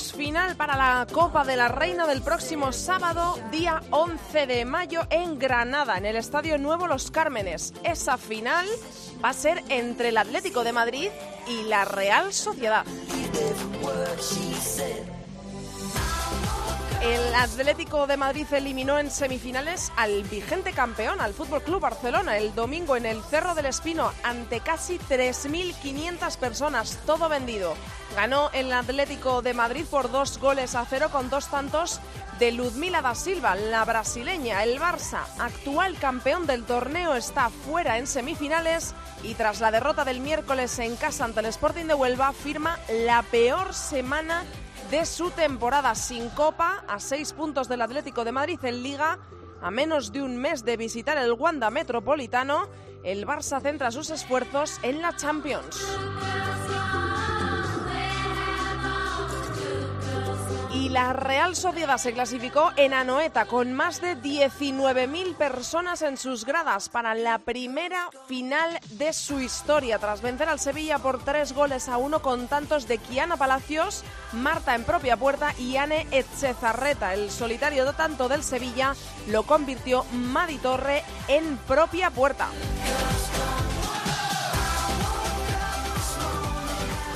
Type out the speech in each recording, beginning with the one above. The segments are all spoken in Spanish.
final para la Copa de la Reina del próximo sábado, día 11 de mayo, en Granada, en el Estadio Nuevo Los Cármenes. Esa final va a ser entre el Atlético de Madrid y la Real Sociedad. El Atlético de Madrid eliminó en semifinales al vigente campeón, al Fútbol Club Barcelona, el domingo en el Cerro del Espino ante casi 3.500 personas, todo vendido. Ganó el Atlético de Madrid por dos goles a cero con dos tantos de Ludmila da Silva, la brasileña. El Barça, actual campeón del torneo, está fuera en semifinales y tras la derrota del miércoles en casa ante el Sporting de Huelva, firma la peor semana de su temporada sin Copa, a seis puntos del Atlético de Madrid en Liga, a menos de un mes de visitar el Wanda Metropolitano, el Barça centra sus esfuerzos en la Champions. La Real Sociedad se clasificó en Anoeta con más de 19.000 personas en sus gradas para la primera final de su historia, tras vencer al Sevilla por tres goles a uno con tantos de Kiana Palacios, Marta en propia puerta y Anne Echezarreta. El solitario de tanto del Sevilla lo convirtió Madi Torre en propia puerta.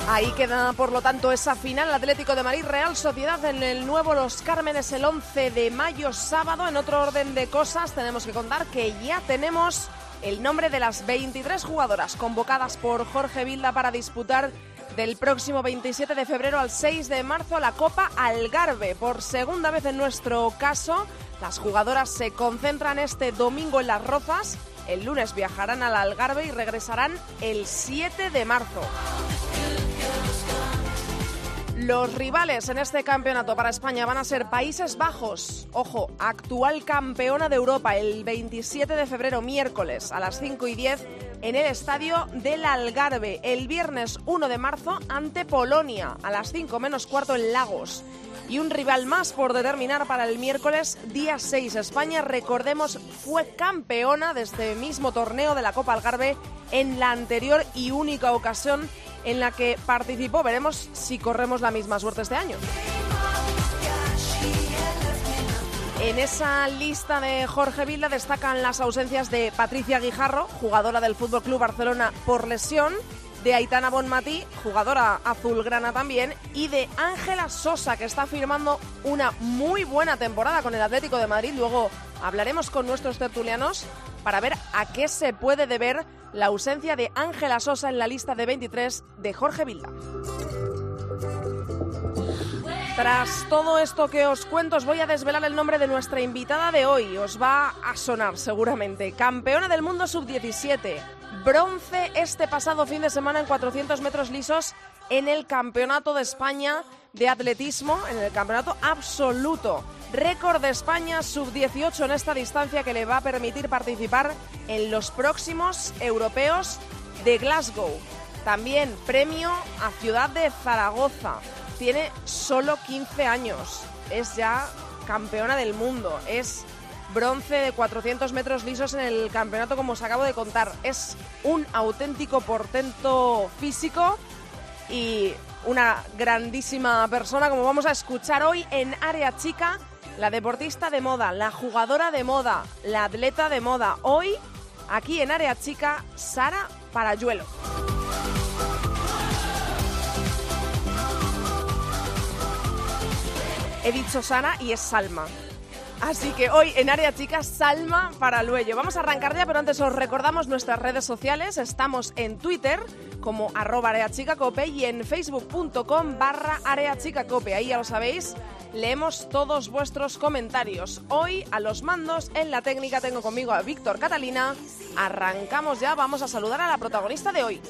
Ahí queda, por lo tanto, esa final Atlético de Madrid Real Sociedad en el nuevo Los Cármenes el 11 de mayo sábado. En otro orden de cosas, tenemos que contar que ya tenemos el nombre de las 23 jugadoras convocadas por Jorge Vilda para disputar del próximo 27 de febrero al 6 de marzo la Copa Algarve. Por segunda vez en nuestro caso, las jugadoras se concentran este domingo en Las Rozas. El lunes viajarán al Algarve y regresarán el 7 de marzo. Los rivales en este campeonato para España van a ser Países Bajos, ojo, actual campeona de Europa, el 27 de febrero, miércoles, a las 5 y 10, en el estadio del Algarve. El viernes 1 de marzo, ante Polonia, a las 5 menos cuarto en Lagos. Y un rival más por determinar para el miércoles, día 6. España, recordemos, fue campeona de este mismo torneo de la Copa Algarve en la anterior y única ocasión en la que participó. Veremos si corremos la misma suerte este año. En esa lista de Jorge Vilda destacan las ausencias de Patricia Guijarro, jugadora del Fútbol Club Barcelona por lesión, de Aitana Bonmatí, jugadora azulgrana también, y de Ángela Sosa, que está firmando una muy buena temporada con el Atlético de Madrid. Luego hablaremos con nuestros tertulianos para ver a qué se puede deber la ausencia de Ángela Sosa en la lista de 23 de Jorge Vilda. Tras todo esto que os cuento, os voy a desvelar el nombre de nuestra invitada de hoy. Os va a sonar seguramente. Campeona del mundo sub-17. Bronce este pasado fin de semana en 400 metros lisos en el Campeonato de España de Atletismo, en el Campeonato Absoluto. Récord de España sub-18 en esta distancia que le va a permitir participar en los próximos europeos de Glasgow. También premio a Ciudad de Zaragoza. Tiene solo 15 años. Es ya campeona del mundo. Es bronce de 400 metros lisos en el campeonato, como os acabo de contar. Es un auténtico portento físico y una grandísima persona, como vamos a escuchar hoy en Área Chica, la deportista de moda, la jugadora de moda, la atleta de moda. Hoy, aquí en Área Chica, Sara Parayuelo. He dicho Sara y es Salma. Así que hoy en Área Chica, Salma Paraluello. Vamos a arrancar ya, pero antes os recordamos nuestras redes sociales. Estamos en Twitter como arroba areachicacope y en facebook.com barra areachicacope. Ahí ya lo sabéis, leemos todos vuestros comentarios. Hoy a los mandos en la técnica tengo conmigo a Víctor Catalina. Arrancamos ya, vamos a saludar a la protagonista de hoy.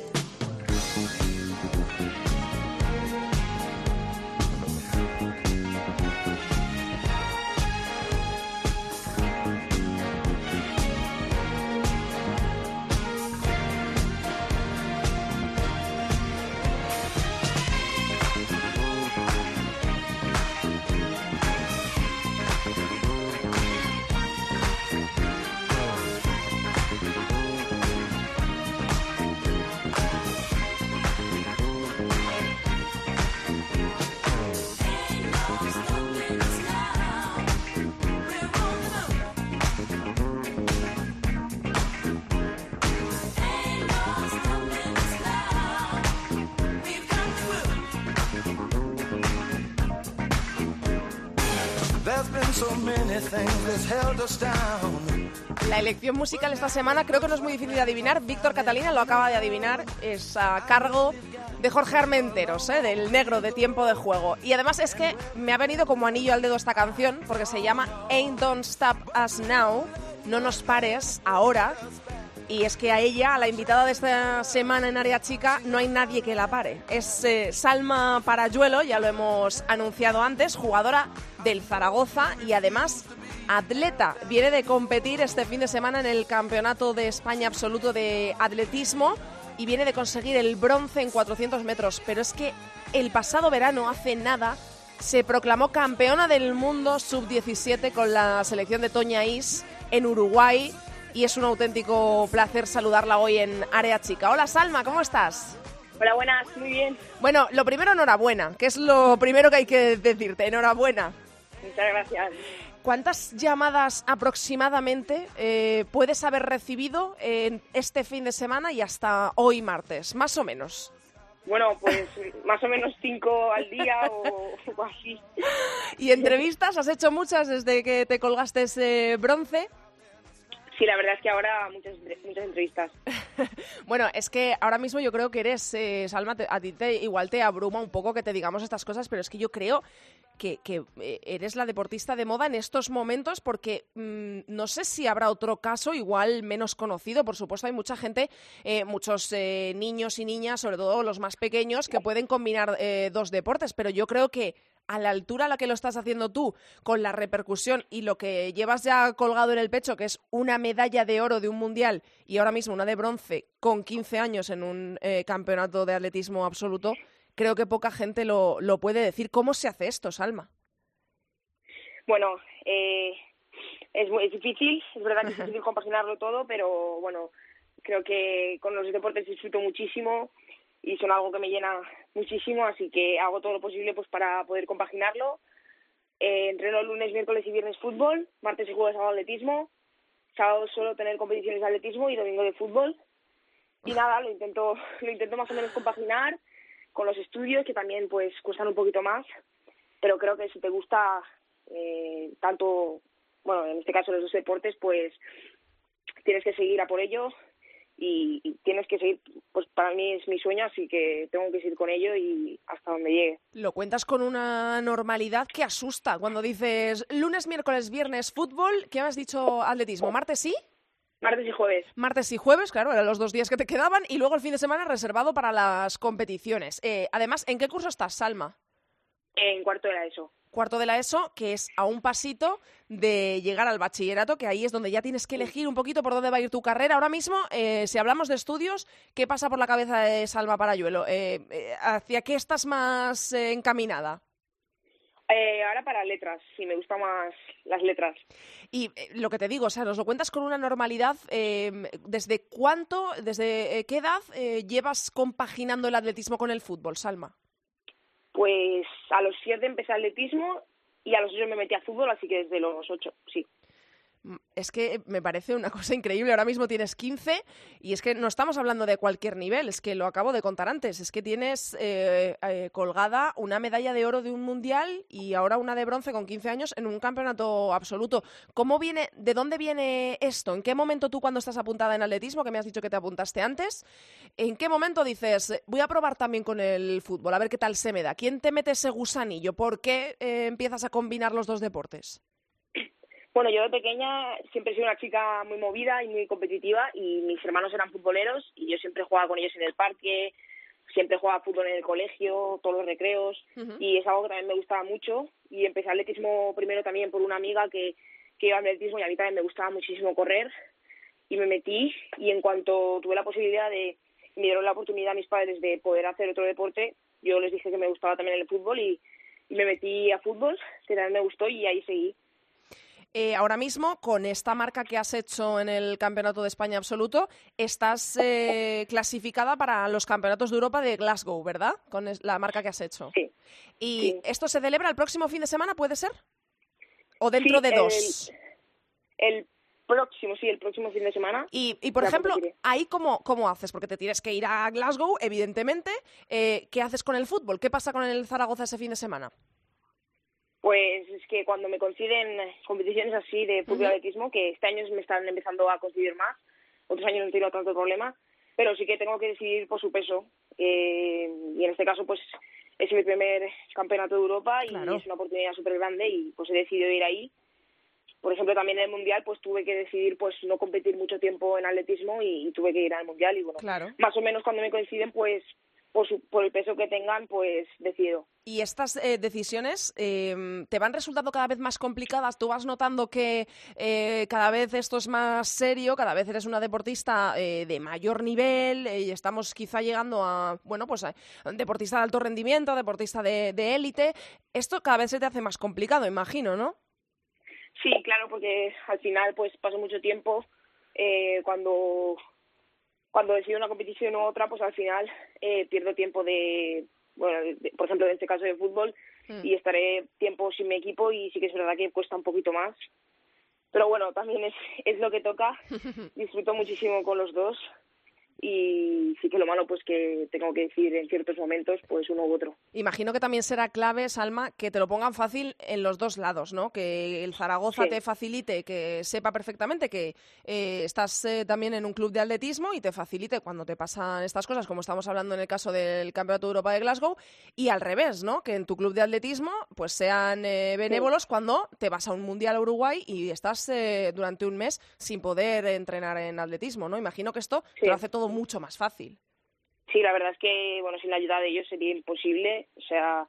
Elección musical esta semana creo que no es muy difícil de adivinar. Víctor Catalina lo acaba de adivinar. Es a cargo de Jorge Armenteros, ¿eh? del negro de tiempo de juego. Y además es que me ha venido como anillo al dedo esta canción porque se llama Ain't Don't Stop Us Now. No nos pares ahora. Y es que a ella, a la invitada de esta semana en Área Chica, no hay nadie que la pare. Es eh, Salma Parayuelo, ya lo hemos anunciado antes, jugadora del Zaragoza y además atleta. Viene de competir este fin de semana en el Campeonato de España Absoluto de Atletismo y viene de conseguir el bronce en 400 metros. Pero es que el pasado verano, hace nada, se proclamó campeona del mundo sub-17 con la selección de Toña Is en Uruguay y es un auténtico placer saludarla hoy en Área Chica. Hola Salma, ¿cómo estás? Hola, buenas, muy bien. Bueno, lo primero, enhorabuena, que es lo primero que hay que decirte, enhorabuena. Muchas gracias. ¿Cuántas llamadas aproximadamente eh, puedes haber recibido en este fin de semana y hasta hoy martes, más o menos? Bueno, pues más o menos cinco al día o, así. ¿Y entrevistas? ¿Has hecho muchas desde que te colgaste ese bronce? Sí, la verdad es que ahora muchas, muchas entrevistas. bueno, es que ahora mismo yo creo que eres, eh, Salma, a ti te, igual te abruma un poco que te digamos estas cosas, pero es que yo creo que, eh, eres la deportista de moda en estos momentos porque mm, no sé si habrá otro caso igual menos conocido. Por supuesto, hay mucha gente, eh, muchos niños y niñas, sobre todo los más pequeños, que pueden combinar dos deportes, pero yo creo que a la altura a la que lo estás haciendo tú, con la repercusión y lo que llevas ya colgado en el pecho, que es una medalla de oro de un mundial y ahora mismo una de bronce con 15 años en un eh, campeonato de atletismo absoluto, creo que poca gente lo, lo, puede decir. ¿Cómo se hace esto, Salma? Bueno, eh, es muy difícil, es verdad que es difícil compaginarlo todo, pero bueno, creo que con los deportes disfruto muchísimo y son algo que me llena muchísimo, así que hago todo lo posible pues para poder compaginarlo. Eh, entreno lunes, miércoles y viernes fútbol, martes y jueves hago atletismo, sábado suelo tener competiciones de atletismo y domingo de fútbol. Y nada, lo intento, lo intento más o menos compaginar con los estudios, que también pues cuestan un poquito más, pero creo que si te gusta eh, tanto, bueno, en este caso los dos deportes, pues tienes que seguir a por ello y, tienes que seguir, pues para mí es mi sueño, así que tengo que seguir con ello y hasta donde llegue. Lo cuentas con una normalidad que asusta cuando dices lunes, miércoles, viernes fútbol, ¿qué has dicho atletismo? ¿Martes sí? Martes y jueves. Martes y jueves, claro, eran los dos días que te quedaban y luego el fin de semana reservado para las competiciones. Eh, además, ¿en qué curso estás, Salma? En cuarto de la ESO cuarto de la ESO, que es a un pasito de llegar al bachillerato, que ahí es donde ya tienes que elegir un poquito por dónde va a ir tu carrera. Ahora mismo, eh, si hablamos de estudios, ¿qué pasa por la cabeza de Salma Parayuelo? Eh, eh, ¿Hacia qué estás más encaminada? ahora para letras, sí, me gustan más las letras. Y lo que te digo, o sea, nos lo cuentas con una normalidad. ¿Desde cuánto, desde qué edad llevas compaginando el atletismo con el fútbol, Salma? Pues a los siete empecé atletismo y a los ocho me metí a fútbol, así que desde los ocho, sí. Es que me parece una cosa increíble. Ahora mismo tienes 15 y es que no estamos hablando de cualquier nivel, es que lo acabo de contar antes. Es que tienes eh, eh, colgada una medalla de oro de un mundial y ahora una de bronce con 15 años en un campeonato absoluto. ¿Cómo viene, de dónde viene esto? ¿En qué momento tú cuando estás apuntada en atletismo, que me has dicho que te apuntaste antes, en qué momento dices, voy a probar también con el fútbol, a ver qué tal se me da? ¿Quién te mete ese gusanillo? ¿Por qué eh, empiezas a combinar los dos deportes? Bueno, yo de pequeña siempre he sido una chica muy movida y muy competitiva y mis hermanos eran futboleros y yo siempre jugaba con ellos en el parque, siempre jugaba fútbol en el colegio, todos los recreos y es algo que también me gustaba mucho y empecé atletismo primero también por una amiga que, que iba al atletismo y a mí también me gustaba muchísimo correr y me metí y en cuanto tuve la posibilidad de, me dieron la oportunidad a mis padres de poder hacer otro deporte, yo les dije que me gustaba también el fútbol y, y me metí a fútbol, que también me gustó y ahí seguí. Eh, ahora mismo, con esta marca que has hecho en el Campeonato de España Absoluto, estás eh, clasificada para los Campeonatos de Europa de Glasgow, ¿verdad? Con la marca que has hecho. Sí. ¿Y esto se celebra el próximo fin de semana, puede ser? ¿O dentro de dos? El, próximo, sí, el próximo fin de semana. Y, por ejemplo, ahí cómo, cómo haces, porque te tienes que ir a Glasgow, evidentemente. Eh, ¿Qué haces con el fútbol? ¿Qué pasa con el Zaragoza ese fin de semana? Pues es que cuando me coinciden competiciones así de fútbol atletismo, que este año me están empezando a coincidir más, otros años no he tenido tanto problema, pero sí que tengo que decidir por su peso. Eh, y en este caso, pues es mi primer campeonato de Europa y es una oportunidad súper grande y pues he decidido ir ahí. Por ejemplo, también en el Mundial pues tuve que decidir pues no competir mucho tiempo en atletismo y, tuve que ir al Mundial y bueno, más o menos cuando me coinciden pues por, por el peso que tengan, pues decido. Y estas eh, decisiones eh, te van resultando cada vez más complicadas. Tú vas notando que eh, cada vez esto es más serio, cada vez eres una deportista eh, de mayor nivel y estamos quizá llegando a, bueno, pues a deportista de alto rendimiento, deportista de élite. esto cada vez se te hace más complicado, imagino, ¿no? Sí, claro, porque al final pues paso mucho tiempo cuando cuando decido una competición u otra, pues al final eh, pierdo tiempo de, bueno, por ejemplo, en este caso de fútbol, mm. y estaré tiempo sin mi equipo y sí que es verdad que cuesta un poquito más. Pero bueno, también es, es lo que toca. Disfruto muchísimo con los dos y sí que lo malo pues que tengo que decir en ciertos momentos pues uno u otro. Imagino que también será clave, Salma, que te lo pongan fácil en los dos lados, ¿no? Que el Zaragoza te facilite, que sepa perfectamente que eh, estás eh, también en un club de atletismo y te facilite cuando te pasan estas cosas, como estamos hablando en el caso del Campeonato de Europa de Glasgow, y al revés, ¿no? Que en tu club de atletismo pues sean eh, benévolos cuando te vas a un Mundial a Uruguay y estás durante un mes sin poder entrenar en atletismo, ¿no? Imagino que esto te lo hace todo mucho más fácil. Sí, la verdad es que, bueno, sin la ayuda de ellos sería imposible. O sea,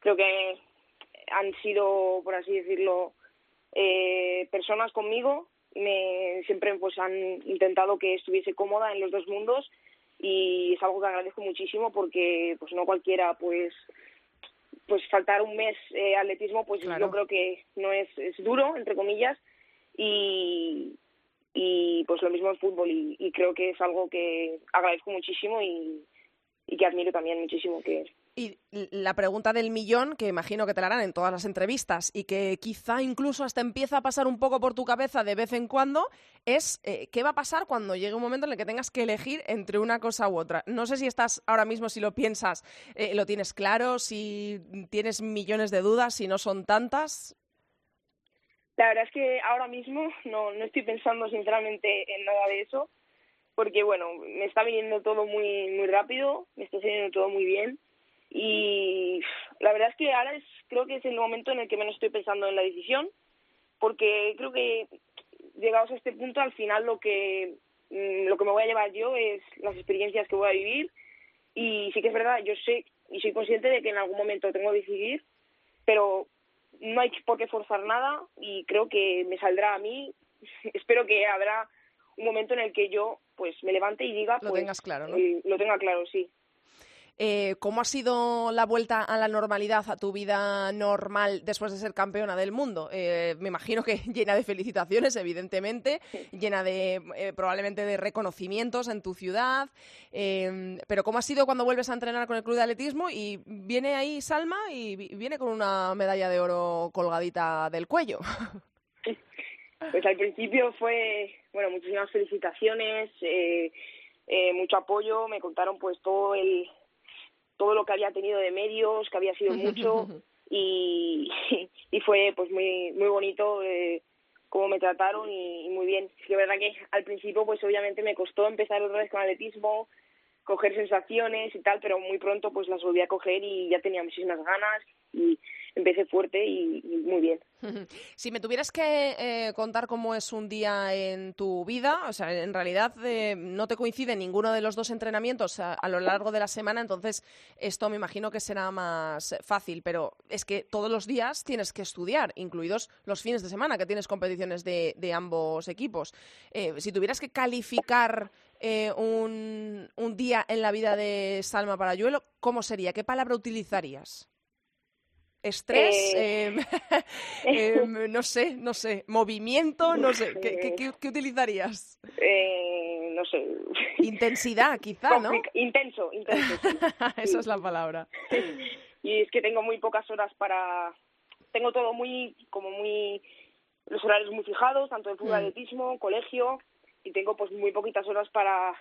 creo que han sido, por así decirlo, eh, personas conmigo. Me, siempre pues han intentado que estuviese cómoda en los dos mundos y es algo que agradezco muchísimo porque pues no cualquiera pues pues faltar un mes eh, atletismo pues yo creo que no es, es duro entre comillas y, y pues lo mismo en fútbol y, creo que es algo que agradezco muchísimo y, que admiro también muchísimo que y la pregunta del millón, que imagino que te la harán en todas las entrevistas y que quizá incluso hasta empieza a pasar un poco por tu cabeza de vez en cuando, es eh, qué va a pasar cuando llegue un momento en el que tengas que elegir entre una cosa u otra. No sé si estás ahora mismo, si lo piensas, eh, lo tienes claro, si tienes millones de dudas, si no son tantas. La verdad es que ahora mismo no, no estoy pensando sinceramente en nada de eso, porque bueno, me está viniendo todo muy, muy rápido, me está saliendo todo muy bien. Y la verdad es que ahora es, creo que es el momento en el que menos estoy pensando en la decisión, porque creo que llegados a este punto al final lo que mm, lo que me voy a llevar yo es las experiencias que voy a vivir. Y sí que es verdad, yo sé y soy consciente de que en algún momento tengo que decidir, pero no hay por qué forzar nada y creo que me saldrá a mí. Espero que habrá un momento en el que yo pues me levante y diga lo pues, tengas claro, ¿no? Eh, lo tenga claro, sí. Eh, ¿Cómo ha sido la vuelta a la normalidad, a tu vida normal después de ser campeona del mundo? Eh, me imagino que llena de felicitaciones, evidentemente, llena de eh, probablemente de reconocimientos en tu ciudad. Em, pero ¿cómo ha sido cuando vuelves a entrenar con el club de atletismo y viene ahí Salma y viene con una medalla de oro colgadita del cuello? Pues al principio fue, bueno, muchísimas felicitaciones, mucho apoyo, me contaron pues todo el todo lo que había tenido de medios, que había sido mucho y, y fue pues muy muy bonito eh, cómo me trataron y, muy bien. Es que verdad que al principio pues obviamente me costó empezar otra vez con atletismo, coger sensaciones y tal, pero muy pronto pues las volví a coger y ya tenía muchísimas ganas y empecé fuerte y, muy bien. Si me tuvieras que eh, contar cómo es un día en tu vida, o sea, en realidad eh, no te coincide ninguno de los dos entrenamientos a, lo largo de la semana, entonces esto me imagino que será más fácil, pero es que todos los días tienes que estudiar, incluidos los fines de semana que tienes competiciones de, ambos equipos. Eh, si tuvieras que calificar un, un día en la vida de Salma Parayuelo, ¿cómo sería? ¿Qué palabra utilizarías? Estrés, eh, em, em, no sé, no sé, movimiento, no sé, ¿qué, qué, utilizarías? Eh, no sé. Intensidad, quizá, ¿no? Intenso, intenso. Esa es la palabra. Y es que tengo muy pocas horas para... Tengo todo muy, como muy... Los horarios muy fijados, tanto de fútbol, mm. atletismo, colegio, y tengo pues muy poquitas horas para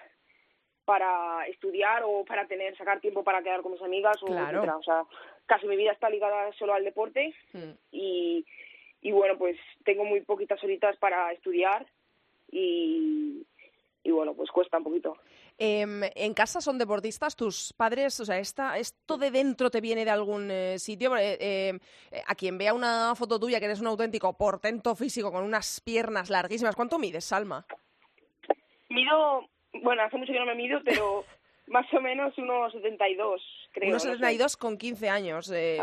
para estudiar o para tener sacar tiempo para quedar con mis amigas o claro. O sea, casi mi vida está ligada solo al deporte Mm. y, y bueno, pues tengo muy poquitas horitas para estudiar y, y bueno, pues cuesta un poquito. Em, ¿En casa son deportistas tus padres? O sea, esta, ¿esto de dentro te viene de algún eh, sitio? Eh, eh, a quien vea una foto tuya que eres un auténtico portento físico con unas piernas larguísimas, ¿cuánto mides, Salma? Mido, bueno, hace mucho que no me mido, pero más o menos unos 72, creo. Unos no sé. 72 con 15 años. eh,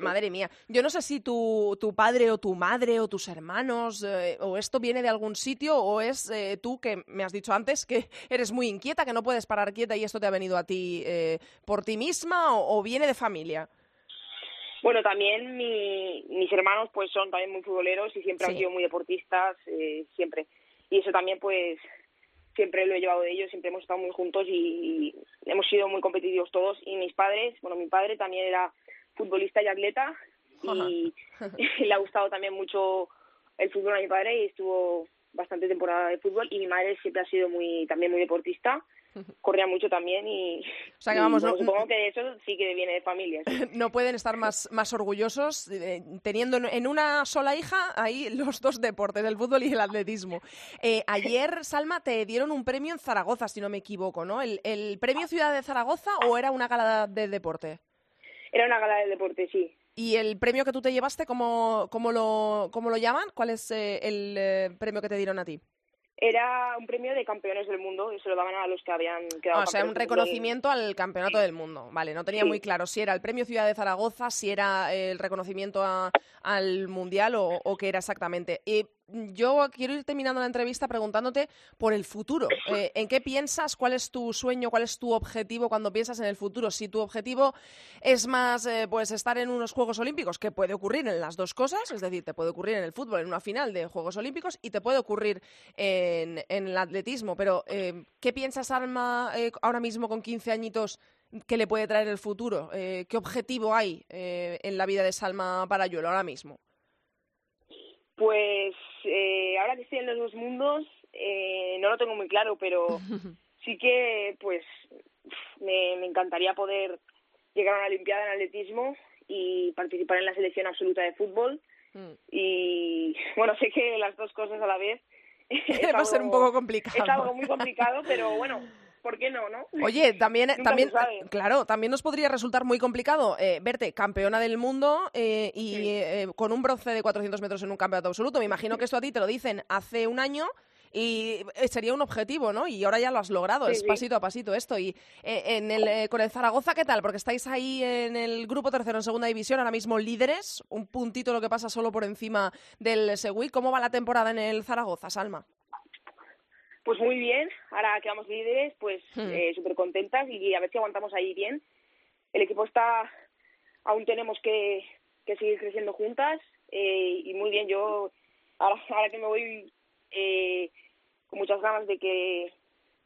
madre mía. Yo no sé si tu, tu padre o tu madre o tus hermanos eh, o esto viene de algún sitio o es eh, tú que me has dicho antes que eres muy inquieta, que no puedes parar quieta y esto te ha venido a ti eh, por ti misma o, o viene de familia. Bueno, también mi- mis hermanos pues son también muy futboleros y siempre Sí. han sido muy deportistas, eh, siempre. Y eso también pues siempre lo he llevado de ellos, siempre hemos estado muy juntos y hemos sido muy competitivos todos. Y mis padres, bueno, mi padre también era futbolista y atleta y le ha gustado también mucho el fútbol a mi padre y estuvo bastante temporada de fútbol. Y mi madre siempre ha sido muy también muy deportista corría mucho también y, O sea que y, vamos, bueno, no- supongo que eso sí que viene de familia sí. no pueden estar más, más orgullosos eh, teniendo en- una sola hija ahí los dos deportes, el fútbol y el atletismo. Eh, ayer, Salma, te dieron un premio en Zaragoza, si no me equivoco, ¿no? ¿El, el premio Ciudad de Zaragoza o era una gala de deporte? era una gala del deporte sí ¿Y el premio que tú te llevaste, cómo, cómo, lo, cómo lo llaman? ¿Cuál es eh, el premio que te dieron a ti? Era un premio de campeones del mundo y se lo daban a los que habían quedado Ah, o sea, un mundo. reconocimiento al campeonato del mundo. Vale, no tenía Sí. muy claro si era el premio Ciudad de Zaragoza, si era el reconocimiento a- al Mundial o, o qué era exactamente. Eh, yo quiero ir terminando la entrevista preguntándote por el futuro. Eh, ¿En qué piensas? ¿Cuál es tu sueño? ¿Cuál es tu objetivo cuando piensas en el futuro? Si tu objetivo es más eh, pues estar en unos Juegos Olímpicos, que puede ocurrir en las dos cosas, es decir, te puede ocurrir en el fútbol, en una final de Juegos Olímpicos, y te puede ocurrir en, en el atletismo. Pero, eh, ¿qué piensas, Alma, eh, ahora mismo con 15 añitos, que le puede traer el futuro? ¿Qué objetivo hay en la vida de Salma Parayuelo ahora mismo? Pues eh, ahora que estoy en los dos mundos, eh, no lo tengo muy claro, pero sí que pues me, me encantaría poder llegar a una Olimpiada en atletismo y participar en la selección absoluta de fútbol. Mm. Y bueno, sé que las dos cosas a la vez Va a ser un poco complicado. Es algo muy complicado, pero bueno, ¿por qué no, no? Oye, también, también claro, también nos podría resultar muy complicado eh, verte campeona del mundo eh, y Sí. eh, con un bronce de 400 metros en un campeonato absoluto. Me imagino que esto a ti te lo dicen hace un año y eh, sería un objetivo, ¿no? Y ahora ya lo has logrado, Sí, es sí. pasito a pasito esto. Y eh, en el, eh, con el Zaragoza, ¿qué tal? Porque estáis ahí en el grupo tercero en segunda división, ahora mismo líderes, un puntito lo que pasa solo por encima del Seguí. ¿Cómo va la temporada en el Zaragoza, Salma? Pues muy bien, ahora quedamos líderes, pues Hmm. eh, súper contentas y a ver si aguantamos ahí bien. El equipo está, aún tenemos que, que seguir creciendo juntas eh, y muy bien, yo ahora, ahora que me voy eh, con muchas ganas de que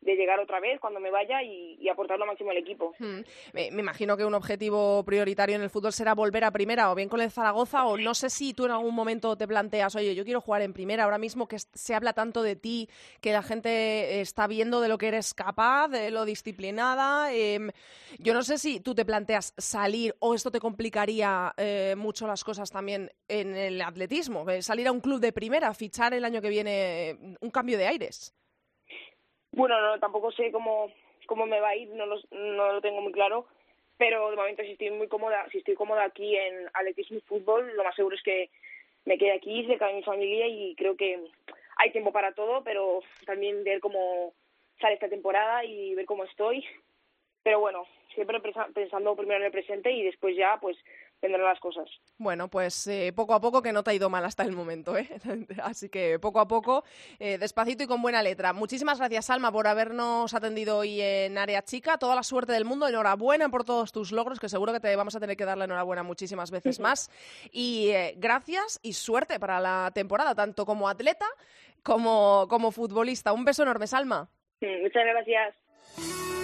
de llegar otra vez cuando me vaya y, aportar lo máximo al equipo. Hmm. Me, me imagino que un objetivo prioritario en el fútbol será volver a primera, o bien con el Zaragoza, o no sé si tú en algún momento te planteas, oye, yo quiero jugar en primera, ahora mismo que se habla tanto de ti, que la gente está viendo de lo que eres capaz, de lo disciplinada. em, yo no sé si tú te planteas salir o esto te complicaría eh, mucho las cosas también en el atletismo, eh, salir a un club de primera, fichar el año que viene eh, un cambio de aires. Bueno, no, tampoco sé cómo, cómo me va a ir, no lo, no lo tengo muy claro, pero de momento si estoy muy cómoda, si estoy cómoda aquí en atletismo y fútbol, lo más seguro es que me quede aquí cerca de mi familia y creo que hay tiempo para todo, pero también ver cómo sale esta temporada y ver cómo estoy. Pero bueno, siempre pensando primero en el presente y después ya pues vendrán las cosas. Bueno, pues eh, poco a poco que no te ha ido mal hasta el momento, ¿eh? Así que poco a poco, eh, despacito y con buena letra. Muchísimas gracias, Alma, por habernos atendido hoy en Área Chica. Toda la suerte del mundo. Enhorabuena por todos tus logros, que seguro que te vamos a tener que dar la enhorabuena muchísimas veces más. Y eh, gracias y suerte para la temporada, tanto como atleta como, como futbolista. Un beso enorme, Salma. Mm, Muchas gracias.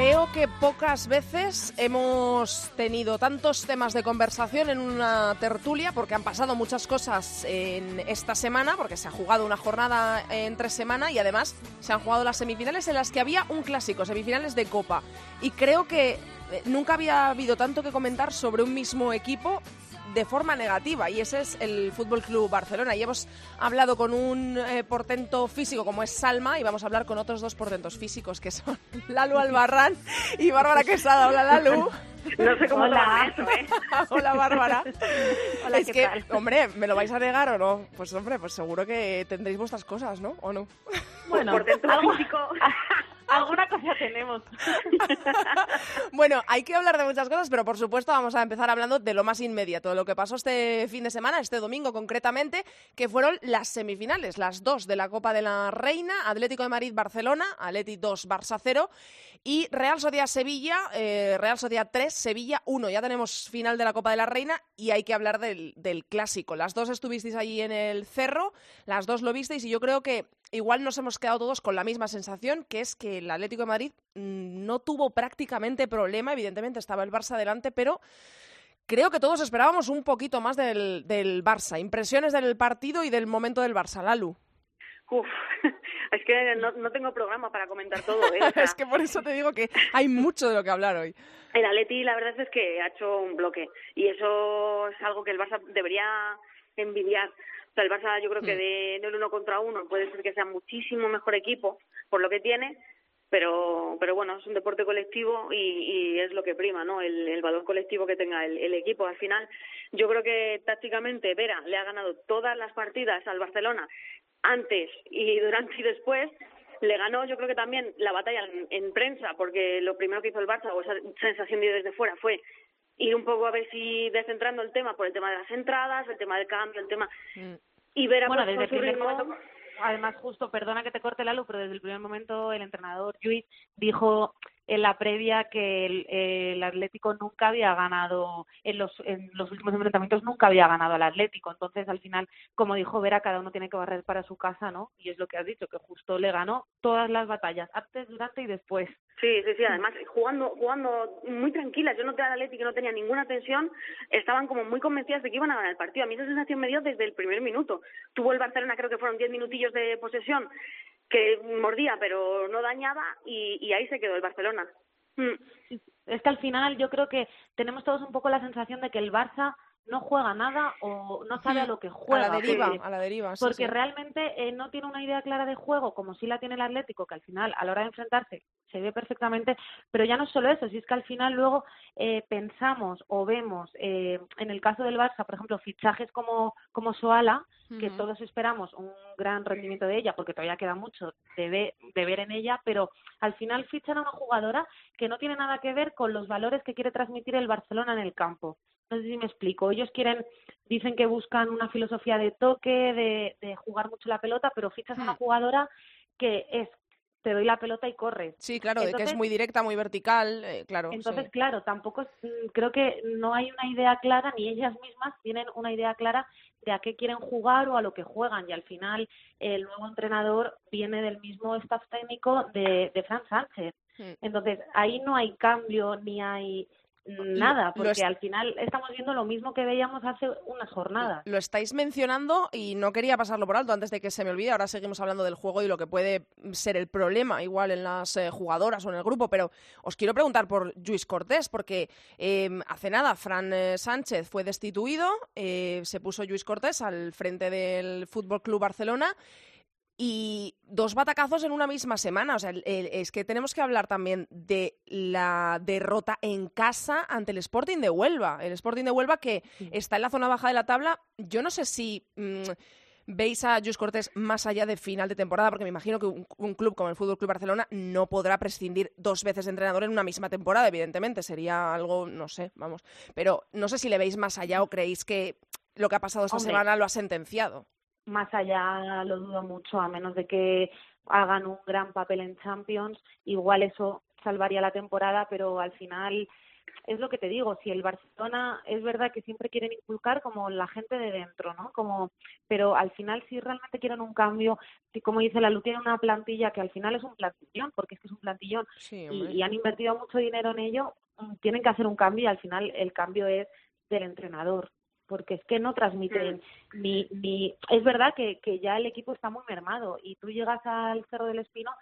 Creo que pocas veces hemos tenido tantos temas de conversación en una tertulia, porque han pasado muchas cosas en esta semana, porque se ha jugado una jornada entre semana y además se han jugado las semifinales en las que había un clásico, semifinales de Copa. Y creo que eh, nunca había habido tanto que comentar sobre un mismo equipo de forma negativa y ese es el Fútbol Club Barcelona. Y hemos hablado con un eh, portento físico como es Salma y vamos a hablar con otros dos portentos físicos que son Lalu Albarrán y Bárbara Quesada. Hola Lalu. No sé cómo Hola. Eso, ¿eh? Hola Bárbara. Hola, es que, hombre, ¿me lo vais a negar o no? Pues hombre, pues seguro que tendréis vuestras cosas, ¿no? ¿O no? Bueno, portento físico alguna cosa tenemos. bueno, hay que hablar de muchas cosas, pero por supuesto vamos a empezar hablando de lo más inmediato, de lo que pasó este fin de semana, este domingo concretamente, que fueron las semifinales, las dos de la Copa de la Reina, Atlético de Madrid-Barcelona, Atleti 2, Barça 0 y Real Sociedad Sevilla, eh, Real Sociedad 3, Sevilla 1. Ya tenemos final de la Copa de la Reina y hay que hablar del, del clásico. Las dos estuvisteis allí en el cerro, las dos lo visteis y yo creo que igual nos hemos quedado todos con la misma sensación, que es que el Atlético de Madrid mm, no tuvo prácticamente problema, evidentemente estaba el Barça adelante, pero creo que todos esperábamos un poquito más del, del Barça. Impresiones del partido y del momento del Barça, Lalu. Uf, es que no, tengo programa para comentar todo. ¿eh? es que por eso te digo que hay mucho de lo que hablar hoy. El Atleti la verdad es que ha hecho un bloque y eso es algo que el Barça debería envidiar o sea, el Barça yo creo que mm. de, el uno contra uno puede ser que sea muchísimo mejor equipo por lo que tiene, pero pero bueno, es un deporte colectivo y, y es lo que prima, ¿no? El, el valor colectivo que tenga el, el, equipo. Al final, yo creo que tácticamente Vera le ha ganado todas las partidas al Barcelona antes y durante y después. Le ganó, yo creo que también la batalla en, en prensa, porque lo primero que hizo el Barça, o esa sensación de desde fuera, fue ir un poco a ver si descentrando el tema por el tema de las entradas, el tema del cambio, el tema mm. y ver a bueno, desde el primer momento, además justo, perdona que te corte la luz, pero desde el primer momento el entrenador Lluís dijo en la previa que el, Atlético nunca había ganado, en los, en los últimos enfrentamientos nunca había ganado al Atlético. Entonces, al final, como dijo Vera, cada uno tiene que barrer para su casa, ¿no? Y es lo que has dicho, que justo le ganó todas las batallas, antes, durante y después. Sí, sí, sí, además jugando, jugando muy tranquilas. Yo noté al Atlético no tenía ninguna tensión, estaban como muy convencidas de que iban a ganar el partido. A mí esa sensación me dio desde el primer minuto. Tuvo el Barcelona, creo que fueron diez minutillos de posesión, que mordía pero no dañaba y, y ahí se quedó el Barcelona. Mm. Es que al final yo creo que tenemos todos un poco la sensación de que el Barça no juega nada o no sabe a lo que juega. A la deriva, a la deriva. porque realmente eh, no tiene una idea clara de juego, como si la tiene el Atlético, que al final, a la hora de enfrentarse, se ve perfectamente. Pero ya no solo eso, si es que al final luego eh, pensamos o vemos, eh, en el caso del Barça, por ejemplo, fichajes como, como Soala, que todos esperamos un gran rendimiento de ella, porque todavía queda mucho de, de ver en ella, pero al final fichan a una jugadora que no tiene nada que ver con los valores que quiere transmitir el Barcelona en el campo no sé si me explico. Ellos quieren, dicen que buscan una filosofía de toque, de, de jugar mucho la pelota, pero fichas a una hmm. jugadora que es te doy la pelota y corres. Sí, claro, de que es muy directa, muy vertical, eh, claro. Entonces, claro, tampoco mm, creo que no hay una idea clara, ni ellas mismas tienen una idea clara de a qué quieren jugar o a lo que juegan. Y al final, el nuevo entrenador viene del mismo staff técnico de, de Fran Sánchez. Hmm. Entonces, ahí no hay cambio ni hay nada, porque al final estamos viendo lo mismo que veíamos hace unas jornadas. Lo estáis mencionando y no quería pasarlo por alto antes de que se me olvide. Ahora seguimos hablando del juego y lo que puede ser el problema igual en las eh, jugadoras o en el grupo, pero os quiero preguntar por Luis Cortés, porque em, hace nada Fran eh, Sánchez fue destituido, eh, se puso Luis Cortés al frente del Fútbol Club Barcelona y dos batacazos en una misma semana. O sea, es que tenemos que hablar también de la derrota en casa ante el Sporting de Huelva. El Sporting de Huelva que está en la zona baja de la tabla. Yo no sé si mm, veis a Jus Cortés más allá de final de temporada, porque me imagino que un, club como el Fútbol Club Barcelona no podrá prescindir dos veces de entrenador en una misma temporada, evidentemente. Sería algo, no sé, vamos. Pero no sé si le veis más allá o creéis que lo que ha pasado esta semana lo ha sentenciado más allá lo dudo mucho, a menos de que hagan un gran papel en Champions, igual eso salvaría la temporada, pero al final es lo que te digo, si el Barcelona es verdad que siempre quieren inculcar como la gente de dentro, ¿no? Como, pero al final si realmente quieren un cambio, si como dice la Lu, tiene una plantilla que al final es un plantillón, porque es que es un plantillón, y, han invertido mucho dinero en ello, tienen que hacer un cambio y al final el cambio es del entrenador porque es que no transmiten ni, ni es verdad que, que ya el equipo está muy mermado y tú llegas al Cerro del Espino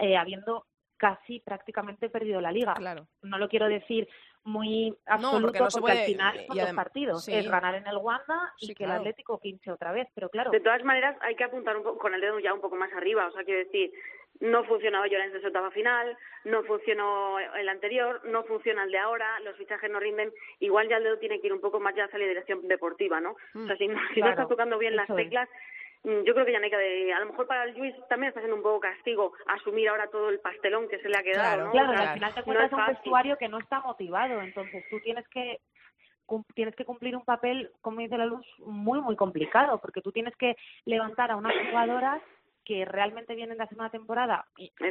eh, habiendo casi prácticamente perdido la liga. Claro. No lo quiero decir muy absoluto porque, al final son dos partidos. Es ganar en el Wanda y que el Atlético pinche otra vez, pero claro. De todas maneras, hay que apuntar un poco, con el dedo ya un poco más arriba. O sea, quiero decir, no funcionaba Llorens en su etapa final, no funcionó el anterior, no funciona el de ahora, los fichajes no rinden. Igual ya el dedo tiene que ir un poco más ya hacia la dirección deportiva, ¿no? o sea, si, no, si no está tocando bien las teclas, Mm, yo creo que ya no hay a lo mejor para el Luis también está siendo un poco castigo asumir ahora todo el pastelón que se le ha quedado claro, claro, al final te encuentras un vestuario que no está motivado entonces tú tienes que tienes que cumplir un papel como dice la luz muy muy complicado porque tú tienes que levantar a unas jugadoras que realmente vienen de hacer una temporada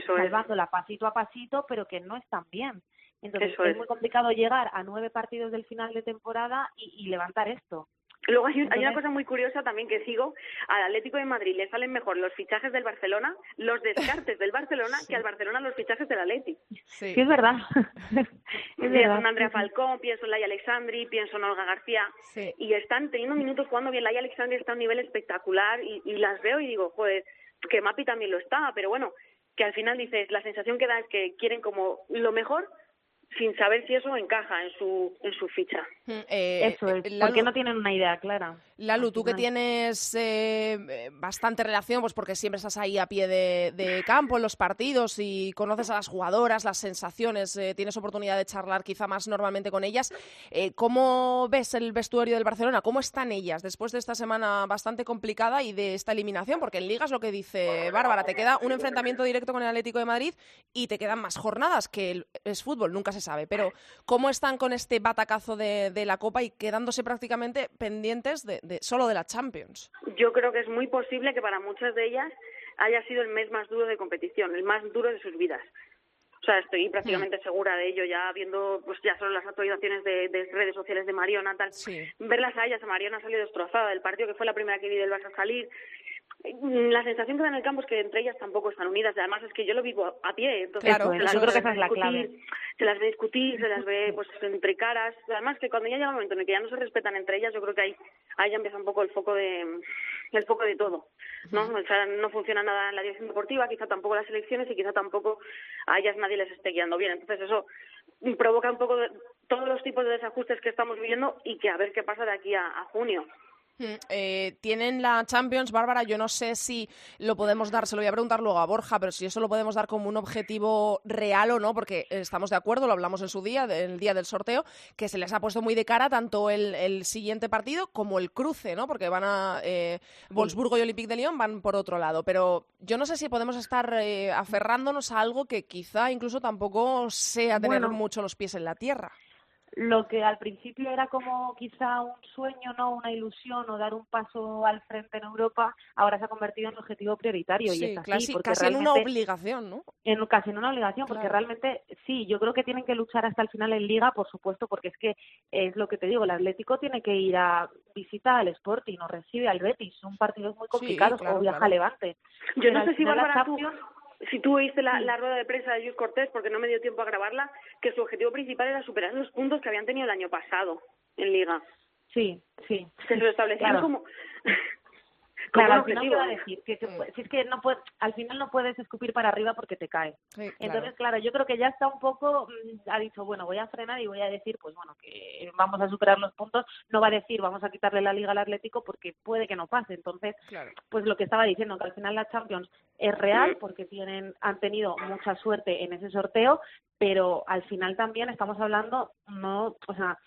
salvándola pasito a pasito pero que no están bien entonces es, muy complicado llegar a nueve partidos del final de temporada y levantar esto Luego hay, una cosa muy curiosa también que sigo. Al Atlético de Madrid le salen mejor los fichajes del Barcelona, los descartes del Barcelona, que al Barcelona los fichajes del Atlético. Sí, es verdad. pienso en Andrea Falcón, pienso en Laia Alexandri, pienso en Olga García. Y están teniendo minutos jugando bien. Laia Alexandri está a un nivel espectacular y, y las veo y digo, pues que Mapi también lo está, pero bueno, que al final dices, la sensación que da es que quieren como lo mejor sin saber si eso encaja en su, en su ficha. Mm, eh, eso es, porque no tienen una idea clara. Lalu, tú que tienes eh, bastante relación, pues porque siempre estás ahí a pie de, campo en los partidos y conoces a las jugadoras, las sensaciones, eh, tienes oportunidad de charlar quizá más normalmente con ellas. ¿Cómo ves el vestuario del Barcelona? ¿Cómo están ellas después de esta semana bastante complicada y de esta eliminación? Porque en Liga es lo que dice Bárbara, te queda un enfrentamiento directo con el Atlético de Madrid y te quedan más jornadas, que es fútbol, nunca se sabe. Pero ¿cómo están con este batacazo de, la Copa y quedándose prácticamente pendientes de, solo de la Champions? Yo creo que es muy posible que para muchas de ellas haya sido el mes más duro de competición, el más duro de sus vidas. O sea, estoy prácticamente hmm. segura de ello, ya viendo pues ya solo las actualizaciones de, redes sociales de Mariona, tal. Verlas a ellas, a Mariona salió destrozada del partido, que fue la primera que vi del Barça salir, la sensación que da en el campo es que entre ellas tampoco están unidas. Además es que yo lo vivo a pie. Entonces, claro, se las yo creo que esa es la clave. Se las ve discutir, se las ve pues entre caras. Además que cuando ya llega un momento en el que ya no se respetan entre ellas, yo creo que ahí, ahí ya empieza un poco el foco de el foco de todo. ¿no? O sea, no funciona nada en la dirección deportiva, quizá tampoco las elecciones y quizá tampoco a ellas nadie les esté guiando bien. Entonces eso provoca un poco de, todos los tipos de desajustes que estamos viviendo y que a ver qué pasa de aquí a junio. Eh, tienen la Champions, Bárbara, yo no sé si lo podemos dar, se lo voy a preguntar luego a Borja, pero si eso lo podemos dar como un objetivo real o no, porque estamos de acuerdo, lo hablamos en su día, el día del sorteo, que se les ha puesto muy de cara tanto el, siguiente partido como el cruce, ¿no? Porque van a eh, Wolfsburgo y Olympique de Lyon van por otro lado, pero yo no sé si podemos estar eh, aferrándonos a algo que quizá incluso tampoco sea tener mucho los pies en la tierra lo que al principio era como quizá un sueño, no una ilusión o dar un paso al frente en Europa, ahora se ha convertido en un objetivo prioritario y es así, porque casi en una obligación, ¿no? En, casi en una obligación, porque realmente sí, yo creo que tienen que luchar hasta el final en Liga, por supuesto, porque es que es lo que te digo, el Atlético tiene que ir a visitar al Sporting o recibe al Betis, son partidos muy complicados, o viaja a Levante. Yo no sé si Bárbara, si tú oíste la, la, rueda de prensa de Luis Cortés, porque no me dio tiempo a grabarla, que su objetivo principal era superar los puntos que habían tenido el año pasado en Liga. Sí, sí. Se lo establecieron como Claro, al final a decir que, si es que no puede, al final no puedes escupir para arriba porque te cae. Entonces, claro, yo creo que ya está un poco, mm, ha dicho, bueno, voy a frenar y voy a decir, pues bueno, que vamos a superar los puntos. No va a decir, vamos a quitarle la liga al Atlético porque puede que no pase. Entonces, pues lo que estaba diciendo, que al final la Champions es real porque tienen, han tenido mucha suerte en ese sorteo, pero al final también estamos hablando, no, o sea,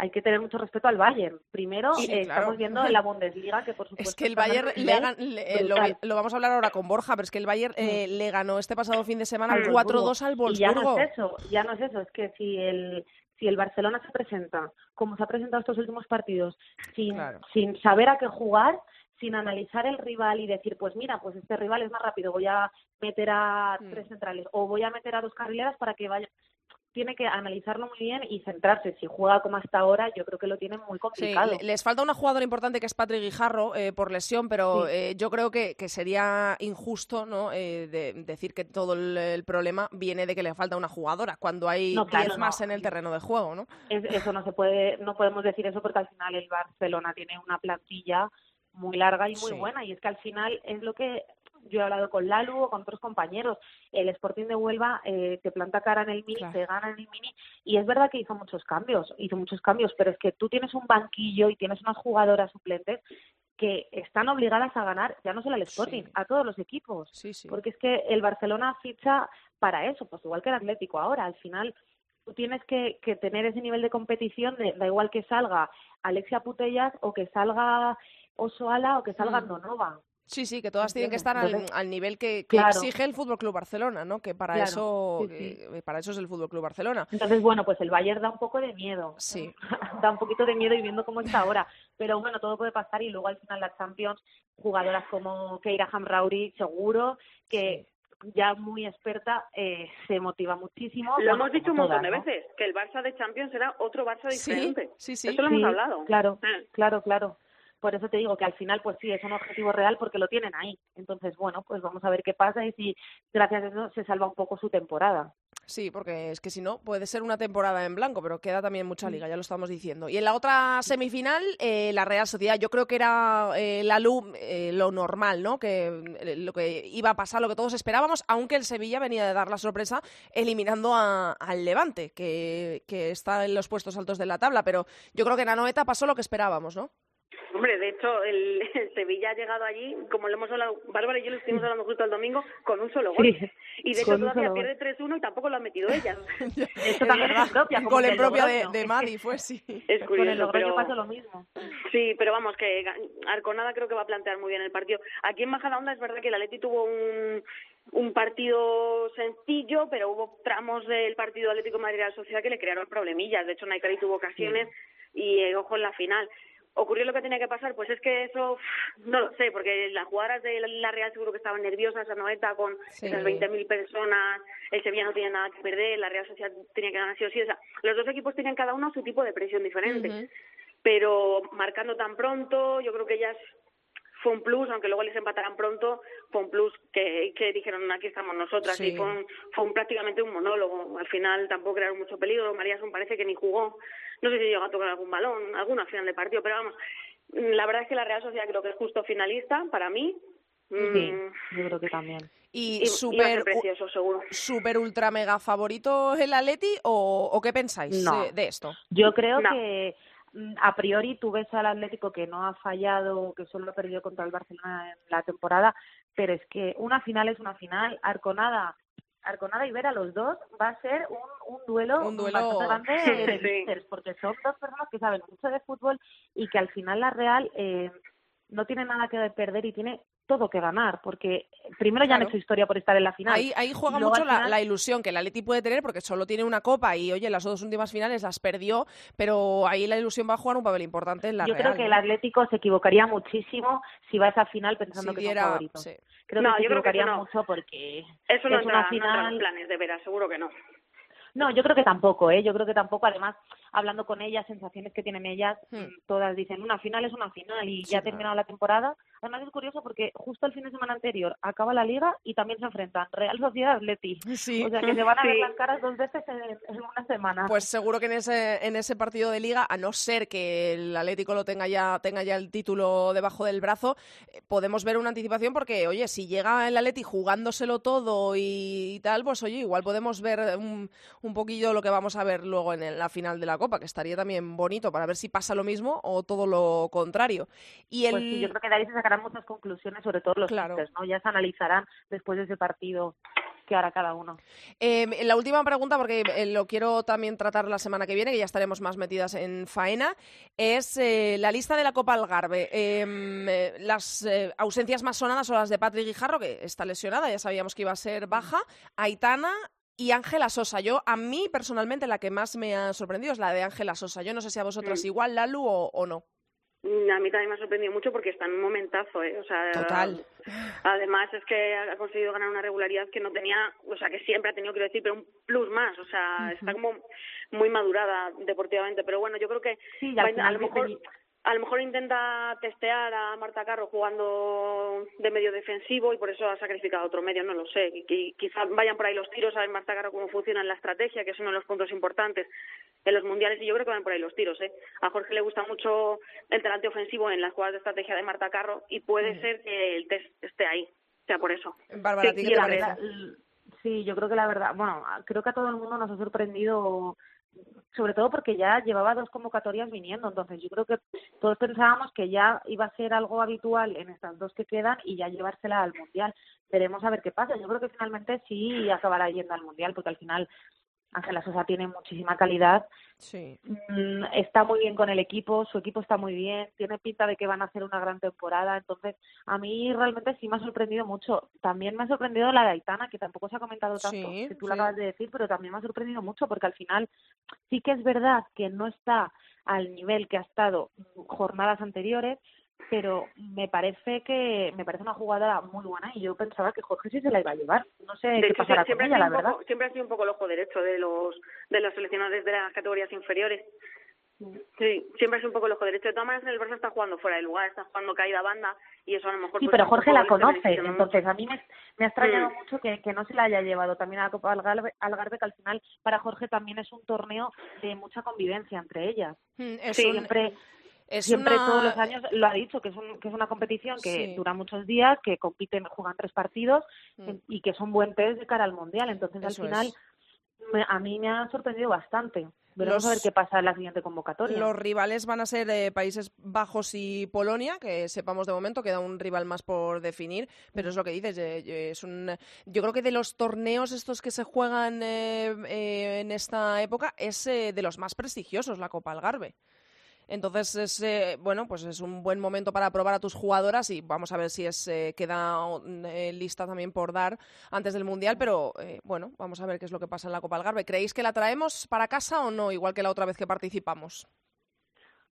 hay que tener mucho respeto al Bayern. Primero, eh, estamos viendo la Bundesliga, que por supuesto... Es que el Bayern, le, lo, vamos a hablar ahora con Borja, pero es que el Bayern eh, mm. le ganó este pasado fin de semana 4-2 al Wolfsburgo. ya no es eso, ya no es eso, es que si el si el Barcelona se presenta como se ha presentado estos últimos partidos, sin, sin saber a qué jugar, sin analizar el rival y decir, pues mira, pues este rival es más rápido, voy a meter a mm. tres centrales o voy a meter a dos carrileras para que vaya tiene que analizarlo muy bien y centrarse. Si juega como hasta ahora, yo creo que lo tiene muy complicado. Sí, les falta una jugadora importante que es Patrick Guijarro eh, por lesión, pero eh, yo creo que, que, sería injusto ¿no? Eh, de, decir que todo el, problema viene de que le falta una jugadora cuando hay no, más en el terreno de juego, ¿no? eso no se puede, no podemos decir eso porque al final el Barcelona tiene una plantilla muy larga y muy buena y es que al final es lo que yo he hablado con Lalu o con otros compañeros, el Sporting de Huelva eh, te planta cara en el mini, te gana en el mini, y es verdad que hizo muchos cambios, hizo muchos cambios, pero es que tú tienes un banquillo y tienes unas jugadoras suplentes que están obligadas a ganar, ya no solo al Sporting, a todos los equipos. Porque es que el Barcelona ficha para eso, pues igual que el Atlético ahora, al final tú tienes que, que tener ese nivel de competición, de, da igual que salga Alexia Putellas o que salga Osoala o que salga mm. Donovan. Sí, sí, que todas tienen que estar al, nivel que, exige el Fútbol Club Barcelona, ¿no? Que para eso eh, para eso es el Fútbol Club Barcelona. Entonces, bueno, pues el Bayern da un poco de miedo. Sí. da un poquito de miedo y viendo cómo está ahora. Pero bueno, todo puede pasar y luego al final las Champions, jugadoras como Keira Hamrauri, seguro que ya muy experta, eh, se motiva muchísimo. Lo hemos dicho un montón de veces, que el Barça de Champions será otro Barça diferente. Sí, sí, Eso lo hemos hablado. Claro, ah. claro, claro. Por eso te digo que al final, pues sí, es un objetivo real porque lo tienen ahí. Entonces, bueno, pues vamos a ver qué pasa y si gracias a eso se salva un poco su temporada. Sí, porque es que si no, puede ser una temporada en blanco, pero queda también mucha liga, ya lo estamos diciendo. Y en la otra semifinal, eh, la Real Sociedad, yo creo que era eh, la luz eh, lo normal, ¿no? Que lo que iba a pasar, lo que todos esperábamos, aunque el Sevilla venía de dar la sorpresa eliminando al Levante, que, que está en los puestos altos de la tabla. Pero yo creo que en Anoeta pasó lo que esperábamos, ¿no? Hombre, de hecho, el, Sevilla ha llegado allí, como lo hemos hablado, Bárbara y yo lo estuvimos hablando justo el domingo, con un solo gol. y de hecho todavía pierde 3-1 y tampoco lo han metido ellas. Eso también es propia. Como el propio de, de Madi fue, sí. Es curioso, con el pero... lo mismo. Sí, pero vamos, que Arconada creo que va a plantear muy bien el partido. Aquí en Majadahonda es verdad que el Atleti tuvo un, un partido sencillo, pero hubo tramos del partido Atlético de Madrid la Sociedad que le crearon problemillas. De hecho, Naikari tuvo ocasiones y eh, ojo en la final ocurrió lo que tenía que pasar, pues es que eso no lo sé, porque las jugadoras de la Real seguro que estaban nerviosas, la noeta con esas 20.000 personas, el Sevilla no tenía nada que perder, la Real Sociedad tenía que ganar sí o sí, o sea, los dos equipos tenían cada uno su tipo de presión diferente, pero marcando tan pronto, yo creo que ellas fue un plus, aunque luego les empataran pronto, fue un plus que, que dijeron aquí estamos nosotras y fue, un, fue prácticamente un monólogo. Al final tampoco crearon mucho peligro. María Son parece que ni jugó. No sé si llegó a tocar algún balón, alguna final de partido, pero vamos, la verdad es que la Real Sociedad creo que es justo finalista para mí. Sí, mm. yo creo que también. Y, súper precioso, seguro. ¿Super ultra mega favorito el Atleti o, o qué pensáis de, esto? Yo creo que Mm, a priori tú ves al Atlético que no ha fallado, que solo ha perdido contra el Barcelona en la temporada, pero es que una final es una final. Arconada, Arconada y Vera, los dos, va a ser un, un duelo, un duelo... bastante grande de porque son dos personas que saben mucho de fútbol y que al final la Real eh, no tiene nada que perder y tiene todo que ganar, porque primero ya han hecho historia por estar en la final. Ahí, ahí juega mucho la, ilusión que el Atleti puede tener, porque solo tiene una copa y, oye, las dos últimas finales las perdió, pero ahí la ilusión va a jugar un papel importante en la Yo creo que el Atlético se equivocaría muchísimo si va a esa final pensando que es favorito. Creo que se equivocaría mucho porque Eso no es una final... planes de veras, seguro que no. No, yo creo que tampoco, ¿eh? Yo creo que tampoco. Además, hablando con ellas, sensaciones que tienen ellas, hmm. mm, todas dicen, una final es una final y ya ha terminado la temporada. Además es curioso porque justo el fin de semana anterior acaba la liga y también se enfrentan Real Sociedad Atleti. Sí. O sea que se van a ver las caras dos veces en, una semana. Pues seguro que en ese, en ese partido de liga, a no ser que el Atlético lo tenga ya, tenga ya el título debajo del brazo, eh, podemos ver una anticipación porque, oye, si llega el Atleti jugándoselo todo y, tal, pues oye, igual podemos ver un, un poquillo lo que vamos a ver luego en la final de la Copa, que estaría también bonito para ver si pasa lo mismo o todo lo contrario. Y el... Pues sí, yo creo que de ahí se sacarán muchas conclusiones, sobre todo los claro. ¿no? Ya se analizarán después de ese partido que hará cada uno. Eh, la última pregunta, porque eh, lo quiero también tratar la semana que viene, que ya estaremos más metidas en faena, es eh, la lista de la Copa Algarve. Em, eh, las ausencias más sonadas son las de Patrick Guijarro, que está lesionada, ya sabíamos que iba a ser baja, Aitana y Ángela Sosa. Yo, a mí personalmente, la que más me ha sorprendido es la de Ángela Sosa. Yo no sé si a vosotras mm. igual, Lalu, o, o no. A mí también me ha sorprendido mucho porque está en un momentazo, ¿eh? O sea, Total. Además es que ha conseguido ganar una regularidad que no tenía, o sea, que siempre ha tenido, quiero decir, pero un plus más, o sea, está como muy madurada deportivamente, pero bueno, yo creo que sí, a lo mejor a lo mejor intenta testear a Marta Carro jugando de medio defensivo y por eso ha sacrificado otro medio, no lo sé. Quizás vayan por ahí los tiros, a ver Marta Carro cómo funciona en la estrategia, que es uno de los puntos importantes en los mundiales y yo creo que van por ahí los tiros. ¿eh? A Jorge le gusta mucho el talante ofensivo en las jugadas de estrategia de Marta Carro y puede ser que el test esté ahí, o sea por eso. Bárbara, ¿qué, Sí, yo creo que la verdad, bueno, creo que a todo el mundo nos ha sorprendido sobre todo porque ya llevaba dos convocatorias viniendo, entonces yo creo que todos pensábamos que ya iba a ser algo habitual en estas dos que quedan y ya llevársela al Mundial. Veremos a ver qué pasa. Yo creo que finalmente sí acabará yendo al Mundial porque al final Ángela Sosa tiene muchísima calidad. Sí. Mm, está muy bien con el equipo, su equipo está muy bien, tiene pinta de que van a hacer una gran temporada. Entonces, a mí realmente sí me ha sorprendido mucho. También me ha sorprendido la de Aitana, que tampoco se ha comentado tanto, que tú lo acabas de decir, pero también me ha sorprendido mucho porque al final sí que es verdad que no está al nivel que ha estado jornadas anteriores, pero me parece que me parece una jugada muy buena y yo pensaba que Jorge sí se la iba a llevar. No sé qué pasará con ella, la verdad. siempre ha sido un poco el ojo derecho de los de los seleccionadores de las categorías inferiores. Sí, siempre es un poco el ojo derecho. De todas maneras, el Barça está jugando fuera de lugar, está jugando caída banda y eso a lo mejor... Sí, pues, pero Jorge la conoce, entonces a mí me, me ha extrañado mm. mucho que, que no se la haya llevado también a la Copa Algarve, Algarve, que al final para Jorge también es un torneo de mucha convivencia entre ellas. Mm, siempre Siempre todos los años lo ha dicho, que es, un, que es una competición que dura muchos días, que compiten, juegan tres partidos mm. y que son buen test de cara al Mundial. Entonces, al final, a mí me ha sorprendido bastante. Veremos a ver qué pasa en la siguiente convocatoria. Los rivales van a ser eh, Países Bajos y Polonia, que sepamos de momento, queda un rival más por definir, pero es lo que dices, es un, yo creo que de los torneos estos que se juegan eh, eh, en esta época es de los más prestigiosos, la Copa Algarve. Entonces, es, eh, bueno, pues es un buen momento para probar a tus jugadoras y vamos a ver si es eh, queda eh, lista también por dar antes del Mundial, pero bueno, vamos a ver qué es lo que pasa en la Copa Algarve. ¿Creéis que la traemos para casa o no, igual que la otra vez que participamos?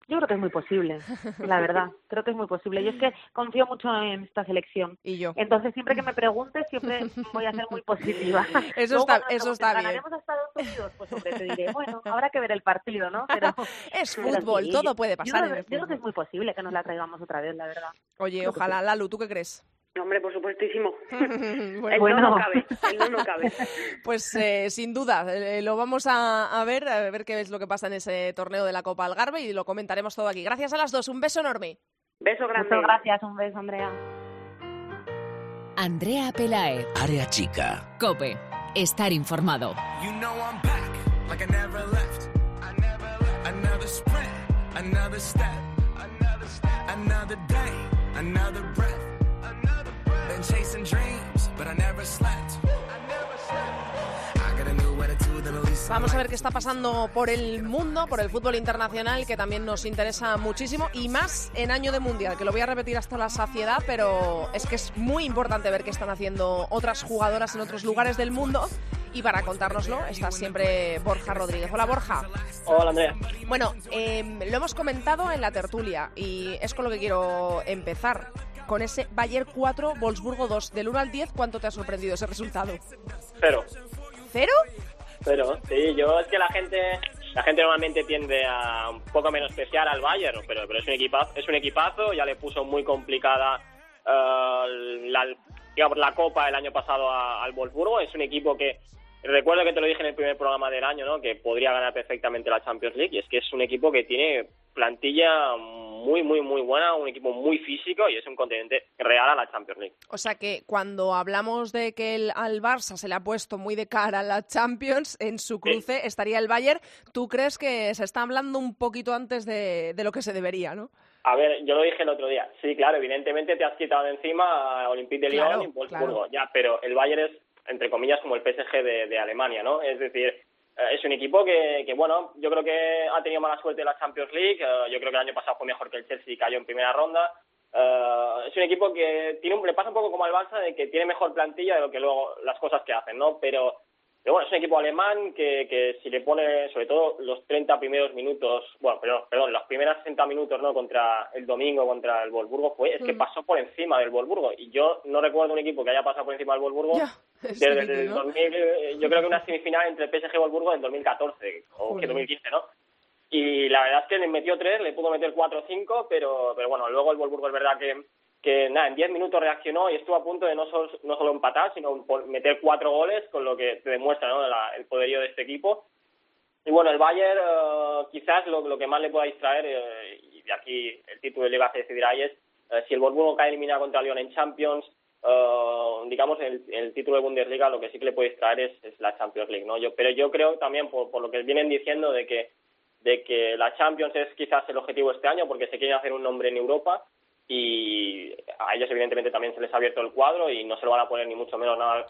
Yo creo que es muy posible, la verdad. Creo que es muy posible. Yo es que confío mucho en esta selección. Y yo. Entonces, siempre que me preguntes, siempre voy a ser muy positiva. Eso está, eso está bien. ¿Ganaremos a Estados Unidos? Pues hombre, te diré, bueno, habrá que ver el partido, ¿no? Pero, es fútbol, todo puede pasar yo, creo que es muy posible que nos la traigamos otra vez, la verdad. Oye, ojalá, Lalu, ¿tú qué crees? Hombre, por supuestísimo. bueno, no, cabe, el no, cabe. Pues eh, sin duda, eh, lo vamos a, ver, a ver qué es lo que pasa en ese torneo de la Copa Algarve y lo comentaremos todo aquí. Gracias a las dos, un beso enorme. Beso grande. Muchas gracias, un beso, Andrea. Andrea Pelae. Área chica. Cope. Estar informado. You know I'm back, like I never left. I never left. Another sprint, another step, another step, another day, another breath. Vamos a ver qué está pasando por el mundo, por el fútbol internacional, que también nos interesa muchísimo, y más en año de mundial, que lo voy a repetir hasta la saciedad, pero es que es muy importante ver qué están haciendo otras jugadoras en otros lugares del mundo. Y para contárnoslo está siempre Borja Rodríguez. Hola Borja. Hola Andrea. Bueno, em, lo hemos comentado en la tertulia y es con lo que quiero empezar con ese Bayern 4, Wolfsburgo 2. Del 1 al 10, ¿cuánto te ha sorprendido ese resultado? Cero. ¿Cero? Cero, sí. Yo es que la gente la gente normalmente tiende a un poco menos especial al Bayern, pero, pero es, un equipazo, es un equipazo, ya le puso muy complicada uh, la, digamos, la Copa el año pasado al Wolfsburgo. Es un equipo que Recuerdo que te lo dije en el primer programa del año, ¿no? Que podría ganar perfectamente la Champions League. Y es que es un equipo que tiene plantilla muy, muy, muy buena, un equipo muy físico y es un continente real a la Champions League. O sea que cuando hablamos de que el, al Barça se le ha puesto muy de cara a la Champions, en su cruce estaría el Bayern. ¿Tú crees que se está hablando un poquito antes de, de lo que se debería, no? A ver, yo lo dije el otro día. Sí, claro, evidentemente te has quitado de encima a Olympique de Lyon y Wolfsburgo. Ya, pero el Bayern es entre comillas, como el PSG de, Alemania, ¿no? Es decir, eh, es un equipo que, que, bueno, yo creo que ha tenido mala suerte en la Champions League. Eh, yo creo que el año pasado fue mejor que el Chelsea y cayó en primera ronda. Eh, es un equipo que tiene un, le pasa un poco como al Barça de que tiene mejor plantilla de lo que luego las cosas que hacen, ¿no? Pero pero bueno, es un equipo alemán que, que si le pone sobre todo los 30 primeros minutos, bueno, perdón, perdón los primeros 60 minutos no contra el domingo, contra el Wolfsburgo, fue, es que mm. pasó por encima del Wolfsburgo. Y yo no recuerdo un equipo que haya pasado por encima del Wolfsburgo desde el 2000, eh, yo creo que una semifinal entre el PSG y Wolfsburgo en 2014 o que 2015, ¿no? Y la verdad es que le metió tres, le pudo meter cuatro o cinco, pero, pero bueno, luego el Wolfsburgo es verdad que que nada, en 10 minutos reaccionó y estuvo a punto de no solo, no solo empatar, sino meter cuatro goles, con lo que te demuestra ¿no? el poderío de este equipo. Y bueno, el Bayern eh, quizás lo, lo, que más le pueda distraer, eh, y de aquí el título de Liga se decidirá, es eh, si el Wolfsburgo cae eliminado contra Lyon en Champions, digamos, el, el, título de Bundesliga lo que sí que le puede distraer es la Champions League. ¿no? Yo, pero yo creo también, por, por lo que vienen diciendo, de que, de que la Champions es quizás el objetivo este año, porque se quiere hacer un nombre en Europa, y a ellos evidentemente también se les ha abierto el cuadro y no se lo van a poner ni mucho menos nada,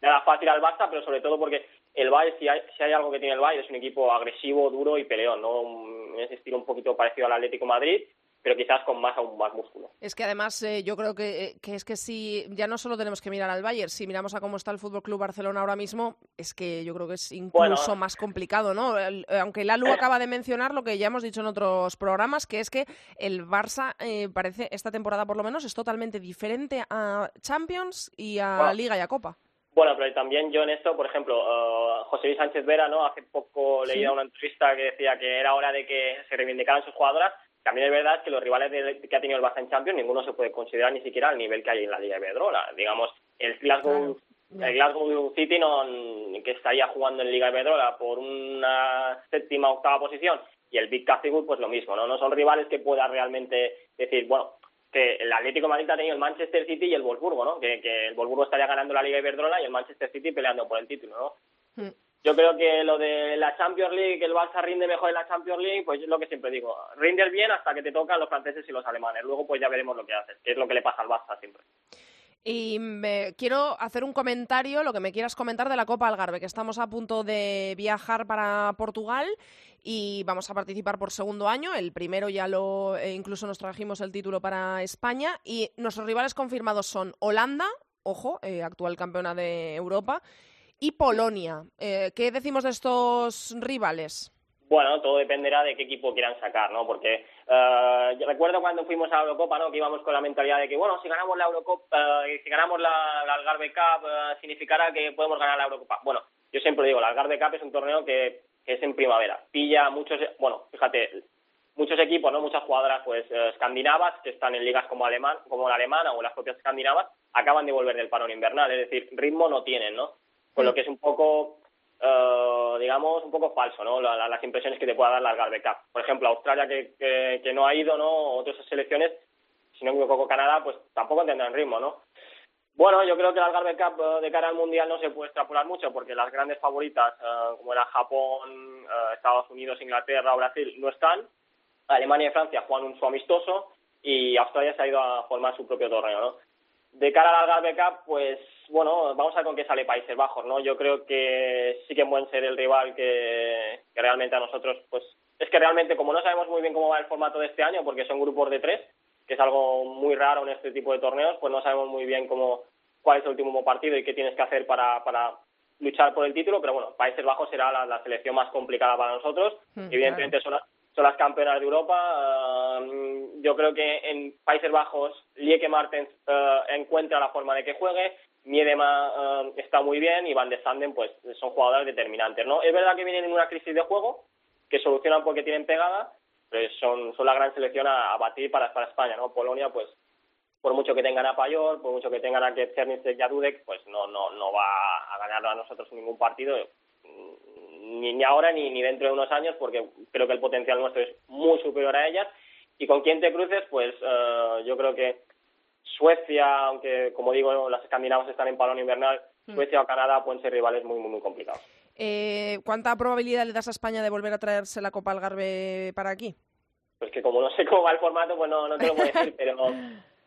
nada fácil al Barça, pero sobre todo porque el Bayern, si hay, si hay algo que tiene el Bayern, es un equipo agresivo, duro y peleón, ¿no? Es estilo un poquito parecido al Atlético Madrid pero quizás con más aún más músculo. Es que además eh, yo creo que, eh, que, es que si ya no solo tenemos que mirar al Bayern, si miramos a cómo está el Fútbol Club Barcelona ahora mismo, es que yo creo que es incluso más complicado, ¿no? Eh, aunque Lalu acaba de mencionar lo que ya hemos dicho en otros programas, que es que el Barça parece esta temporada por lo menos es totalmente diferente a Champions y a Liga y a Copa. Bueno, pero también yo en esto, por ejemplo, José Luis Sánchez Vera, ¿no? Hace poco leía una entrevista que decía que era hora de que se reivindicaran sus jugadoras también es verdad que los rivales que ha tenido el Barça en Champions, ninguno se puede considerar ni siquiera al nivel que hay en la Liga de Iberdrola. Digamos, el Glasgow, el Glasgow City, no, que estaría jugando en Liga de Iberdrola por una séptima o octava posición, y el Big Cathedral, pues lo mismo, ¿no? No son rivales que pueda realmente decir, bueno, que el Atlético de Madrid ha tenido el Manchester City y el Wolfsburgo, ¿no? Que, que el Wolfsburgo estaría ganando la Liga de Iberdrola y el Manchester City peleando por el título, ¿no? Mm. Yo creo que lo de la Champions League, el Barça rinde mejor en la Champions League, pues es lo que siempre digo, rinde bien hasta que te tocan los franceses y los alemanes. Luego pues ya veremos lo que haces, que es lo que le pasa al Barça siempre. Y me, quiero hacer un comentario, lo que me quieras comentar de la Copa Algarve, que estamos a punto de viajar para Portugal y vamos a participar por segundo año. El primero ya lo, eh, incluso nos trajimos el título para España y nuestros rivales confirmados son Holanda, ojo, eh, actual campeona de Europa, y Polonia. Eh, ¿Qué decimos de estos rivales? Bueno, todo dependerá de qué equipo quieran sacar, ¿no? Porque eh, recuerdo cuando fuimos a la Eurocopa, ¿no? Que íbamos con la mentalidad de que, bueno, si ganamos la Eurocopa, eh, si ganamos la, Algarve Cup, eh, significará que podemos ganar la Eurocopa. Bueno, yo siempre digo, la Algarve Cup es un torneo que, es en primavera. Pilla muchos, bueno, fíjate, muchos equipos, ¿no? Muchas jugadoras, pues, escandinavas, que están en ligas como alemán, como la alemana o las propias escandinavas, acaban de volver del parón invernal. Es decir, ritmo no tienen, ¿no? Con lo que es un poco, uh, digamos, un poco falso, ¿no? las impresiones que te pueda dar la Algarve Cup. Por ejemplo, Australia que, que, no ha ido, ¿no? Otras selecciones, si no me equivoco, Canadá, pues tampoco tendrán ritmo, ¿no? Bueno, yo creo que la Algarve Cup eh, de cara al Mundial no se puede extrapolar mucho porque las grandes favoritas, como era Japón, Estados Unidos, Inglaterra o Brasil, no están. Alemania y Francia juegan un su amistoso y Australia se ha ido a formar su propio torneo, ¿no? De cara a la Algarve Cup, pues bueno, vamos a ver con qué sale Países Bajos, ¿no? Yo creo que sí que pueden ser el rival que, realmente a nosotros, pues es que realmente como no sabemos muy bien cómo va el formato de este año, porque son grupos de tres, que es algo muy raro en este tipo de torneos, pues no sabemos muy bien cómo cuál es el último partido y qué tienes que hacer para, para luchar por el título, pero bueno, Países Bajos será la, selección más complicada para nosotros. Mm, Evidentemente son, son las campeonas de Europa. Um, yo creo que en Países Bajos Lieke Martens uh, encuentra la forma de que juegue. Miedema uh, está muy bien y Van de Sanden pues son jugadoras determinantes. ¿no? Es verdad que vienen en una crisis de juego que solucionan porque tienen pegada, pero son, son la gran selección a, batir para, para España. ¿no? Polonia pues por mucho que tengan a Payor, por mucho que tengan a Cernicek y a Dudek, pues no, no, no va a ganar a nosotros ningún partido ni, ahora ni, ni dentro de unos años, porque creo que el potencial nuestro es muy superior a ellas. Y con quién te cruces, pues eh, yo creo que Suecia, aunque como digo, las escandinavas están en palón invernal, mm. Suecia o Canadá pueden ser rivales muy, muy, muy complicados. Eh, ¿Cuánta probabilidad le das a España de volver a traerse la Copa Algarve para aquí? Pues que como no sé cómo va el formato, pues no, no te lo puedo decir, pero,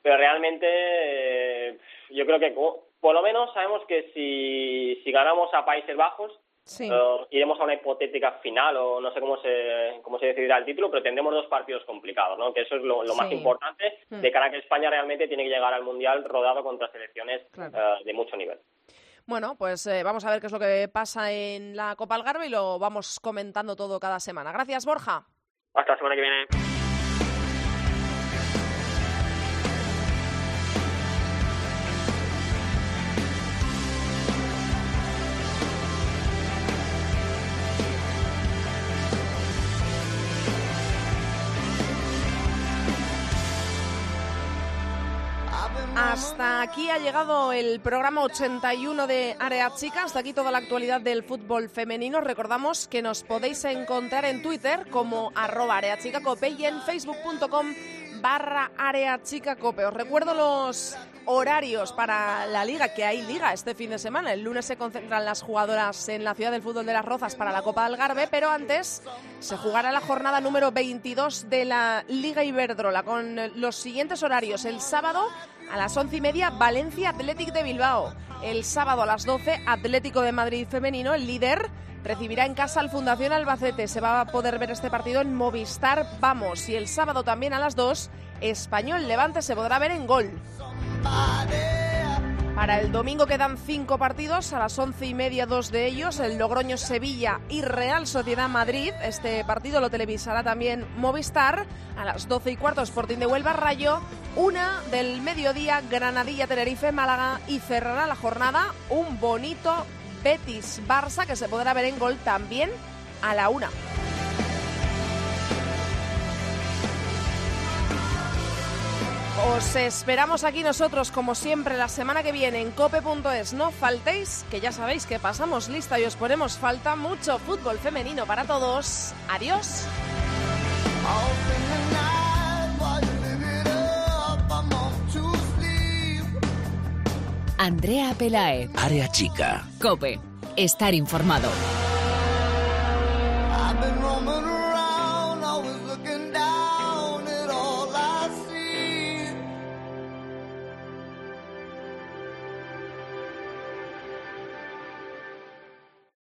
pero realmente eh, yo creo que por lo menos sabemos que si, si ganamos a Países Bajos, Sí. iremos a una hipotética final o no sé cómo se, cómo se decidirá el título, pero tendremos dos partidos complicados, ¿no? que eso es lo, más importante hmm. de cara a que España realmente tiene que llegar al Mundial rodado contra selecciones eh, de mucho nivel. Bueno, pues eh, vamos a ver qué es lo que pasa en la Copa Algarve y lo vamos comentando todo cada semana. Gracias, Borja. Hasta la semana que viene. Hasta aquí ha llegado el programa 81 de Área Chica. Hasta aquí toda la actualidad del fútbol femenino. Recordamos que nos podéis encontrar en Twitter como arroba areachicacope y en facebook.com barra Área. Os recuerdo los horarios para la liga, que hay liga este fin de semana. El lunes se concentran las jugadoras en la ciudad del fútbol de las Rozas para la Copa del Algarve, pero antes se jugará la jornada número 22 de la Liga Iberdrola con los siguientes horarios. El sábado a las once y media, Valencia Athletic de Bilbao. El sábado a las 12, Atlético de Madrid Femenino, el líder, recibirá en casa al Fundación Albacete. Se va a poder ver este partido en Movistar Vamos. Y el sábado también a las 2, Español Levante se podrá ver en Gol. Para el domingo quedan cinco partidos, a las once y media dos de ellos, el Logroño Sevilla y Real Sociedad Madrid. Este partido lo televisará también Movistar. A las doce y cuarto Sporting de Huelva Rayo. Una del mediodía Granadilla Tenerife Málaga y cerrará la jornada un bonito Betis Barça que se podrá ver en gol también a la una. Os esperamos aquí nosotros, como siempre, la semana que viene en cope.es. No faltéis, que ya sabéis que pasamos lista y os ponemos falta mucho fútbol femenino para todos. Adiós. Andrea Pelae. Área Chica. Cope. Estar informado.